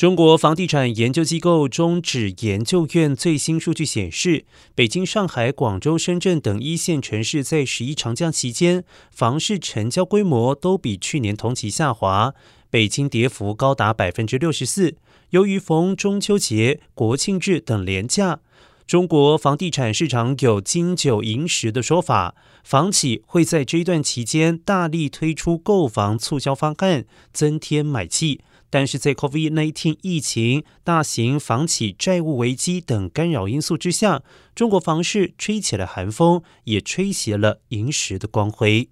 中国房地产研究机构中指研究院最新数据显示，北京、上海、广州、深圳等一线城市在十一长假期间，房市成交规模都比去年同期下滑。北京跌幅高达百分之六十四。由于逢中秋节、国庆日等连假，中国房地产市场有“金九银十”的说法，房企会在这一段期间大力推出购房促销方案，增添买气。但是在 COVID-19 疫情、大型房企债务危机等干扰因素之下，中国房市吹起了寒风，也吹斜了银石的光辉。